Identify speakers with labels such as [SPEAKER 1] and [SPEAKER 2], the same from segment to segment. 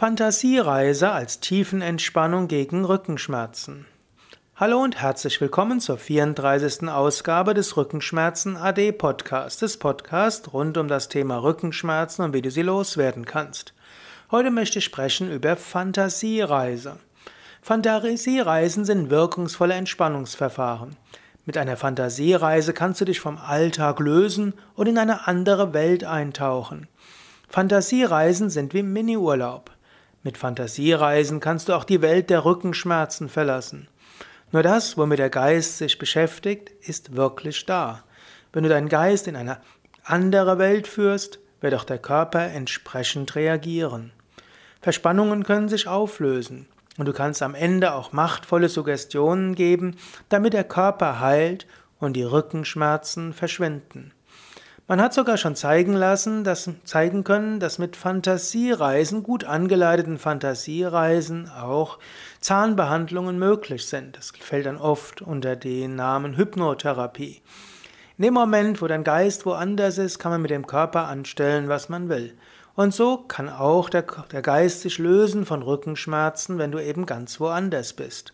[SPEAKER 1] Fantasiereise als Tiefenentspannung gegen Rückenschmerzen. Hallo und herzlich willkommen zur 34. Ausgabe des Rückenschmerzen AD Podcasts, des Podcasts rund um das Thema Rückenschmerzen und wie du sie loswerden kannst. Heute möchte ich sprechen über Fantasiereise. Fantasiereisen sind wirkungsvolle Entspannungsverfahren. Mit einer Fantasiereise kannst du dich vom Alltag lösen und in eine andere Welt eintauchen. Fantasiereisen sind wie Miniurlaub. Mit Fantasiereisen kannst du auch die Welt der Rückenschmerzen verlassen. Nur das, womit der Geist sich beschäftigt, ist wirklich da. Wenn du deinen Geist in eine andere Welt führst, wird auch der Körper entsprechend reagieren. Verspannungen können sich auflösen und du kannst am Ende auch machtvolle Suggestionen geben, damit der Körper heilt und die Rückenschmerzen verschwinden. Man hat sogar schon zeigen lassen, dass, zeigen können, dass mit Fantasiereisen, gut angeleiteten Fantasiereisen auch Zahnbehandlungen möglich sind. Das fällt dann oft unter den Namen Hypnotherapie. In dem Moment, wo dein Geist woanders ist, kann man mit dem Körper anstellen, was man will. Und so kann auch der, der Geist sich lösen von Rückenschmerzen, wenn du eben ganz woanders bist.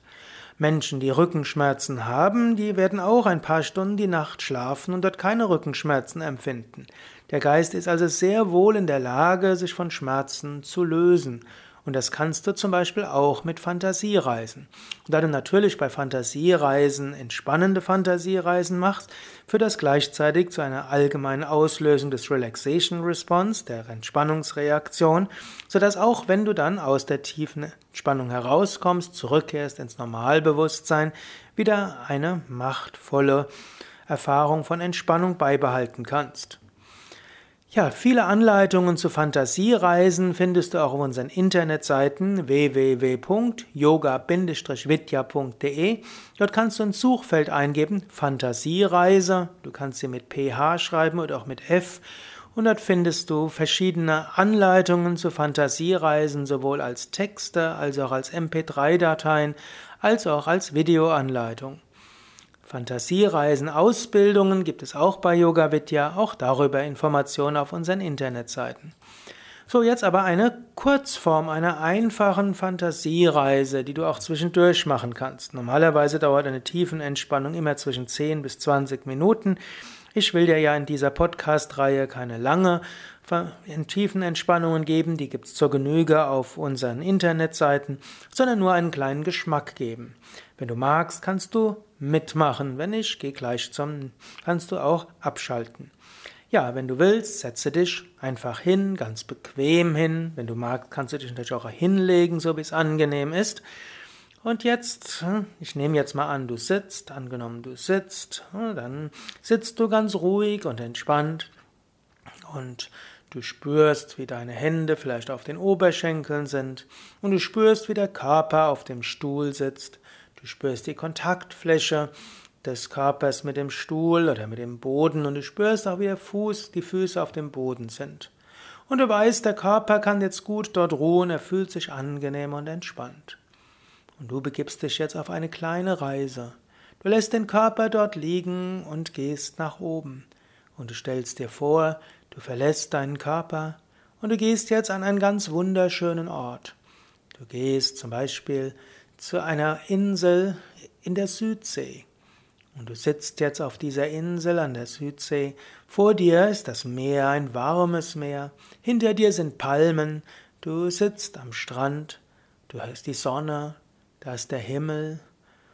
[SPEAKER 1] Menschen, die Rückenschmerzen haben, die werden auch ein paar Stunden die Nacht schlafen und dort keine Rückenschmerzen empfinden. Der Geist ist also sehr wohl in der Lage, sich von Schmerzen zu lösen. Und das kannst du zum Beispiel auch mit Fantasiereisen. Und da du natürlich bei Fantasiereisen entspannende Fantasiereisen machst, führt das gleichzeitig zu einer allgemeinen Auslösung des Relaxation Response, der Entspannungsreaktion, sodass auch wenn du dann aus der tiefen Entspannung herauskommst, zurückkehrst ins Normalbewusstsein, wieder eine machtvolle Erfahrung von Entspannung beibehalten kannst. Ja, viele Anleitungen zu Fantasiereisen findest du auch auf unseren Internetseiten www.yoga-vidya.de. Dort kannst du ins Suchfeld eingeben Fantasiereise. Du kannst sie mit PH schreiben oder auch mit F. Und dort findest du verschiedene Anleitungen zu Fantasiereisen, sowohl als Texte, als auch als MP3-Dateien, als auch als Videoanleitung. Fantasiereisen, Ausbildungen gibt es auch bei Yoga Vidya, auch darüber Informationen auf unseren Internetseiten. So, jetzt aber eine Kurzform einer einfachen Fantasiereise, die du auch zwischendurch machen kannst. Normalerweise dauert eine Tiefenentspannung immer zwischen 10 bis 20 Minuten. Ich will dir ja in dieser Podcast-Reihe keine lange Tiefenentspannungen geben, die gibt's zur Genüge auf unseren Internetseiten, sondern nur einen kleinen Geschmack geben. Wenn du magst, kannst du mitmachen. Wenn nicht, geh gleich zum, kannst du auch abschalten. Ja, wenn du willst, setze dich einfach hin, ganz bequem hin. Wenn du magst, kannst du dich natürlich auch hinlegen, so wie es angenehm ist. Und jetzt, ich nehme jetzt mal an, du sitzt, angenommen du sitzt, dann sitzt du ganz ruhig und entspannt und du spürst, wie deine Hände vielleicht auf den Oberschenkeln sind und du spürst, wie der Körper auf dem Stuhl sitzt Du spürst die Kontaktfläche des Körpers mit dem Stuhl oder mit dem Boden und du spürst auch, wie der Fuß, die Füße auf dem Boden sind. Und du weißt, der Körper kann jetzt gut dort ruhen, er fühlt sich angenehm und entspannt. Und du begibst dich jetzt auf eine kleine Reise. Du lässt den Körper dort liegen und gehst nach oben. Und du stellst dir vor, du verlässt deinen Körper und du gehst jetzt an einen ganz wunderschönen Ort. Du gehst zum Beispiel zu einer Insel in der Südsee. Und du sitzt jetzt auf dieser Insel an der Südsee. Vor dir ist das Meer, ein warmes Meer. Hinter dir sind Palmen. Du sitzt am Strand. Du hörst die Sonne. Da ist der Himmel.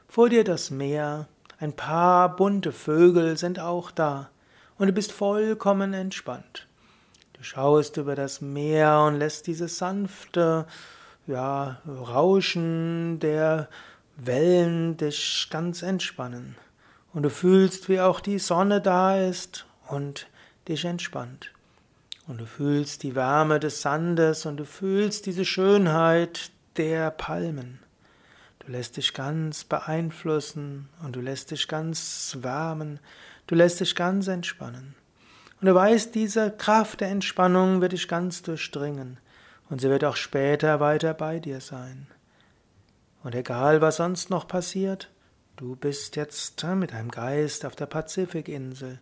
[SPEAKER 1] Vor dir das Meer. Ein paar bunte Vögel sind auch da. Und du bist vollkommen entspannt. Du schaust über das Meer und lässt diese sanfte ja, Rauschen der Wellen dich ganz entspannen. Und du fühlst, wie auch die Sonne da ist und dich entspannt. Und du fühlst die Wärme des Sandes und du fühlst diese Schönheit der Palmen. Du lässt dich ganz beeinflussen und du lässt dich ganz wärmen, du lässt dich ganz entspannen. Und du weißt, diese Kraft der Entspannung wird dich ganz durchdringen und sie wird auch später weiter bei dir sein. Und egal, was sonst noch passiert, du bist jetzt mit deinem Geist auf der Pazifikinsel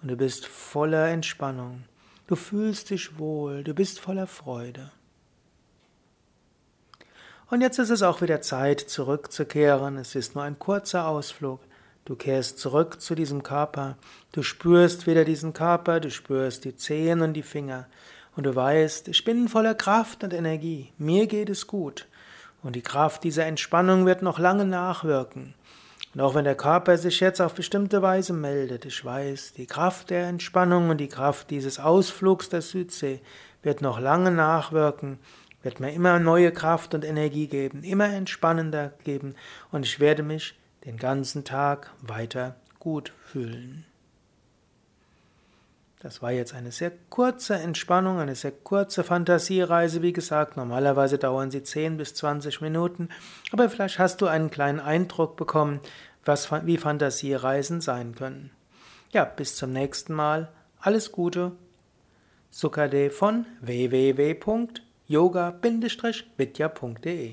[SPEAKER 1] und du bist voller Entspannung. Du fühlst dich wohl, du bist voller Freude. Und jetzt ist es auch wieder Zeit, zurückzukehren. Es ist nur ein kurzer Ausflug. Du kehrst zurück zu diesem Körper. Du spürst wieder diesen Körper, du spürst die Zehen und die Finger. Und du weißt, ich bin voller Kraft und Energie. Mir geht es gut. Und die Kraft dieser Entspannung wird noch lange nachwirken. Und auch wenn der Körper sich jetzt auf bestimmte Weise meldet, ich weiß, die Kraft der Entspannung und die Kraft dieses Ausflugs der Südsee wird noch lange nachwirken wird mir immer neue Kraft und Energie geben, immer entspannender geben und ich werde mich den ganzen Tag weiter gut fühlen. Das war jetzt eine sehr kurze Entspannung, eine sehr kurze Fantasiereise. Wie gesagt, normalerweise dauern sie 10 bis 20 Minuten, aber vielleicht hast du einen kleinen Eindruck bekommen, was, wie Fantasiereisen sein können. Ja, bis zum nächsten Mal. Alles Gute. Sukade von www yoga-vidya.de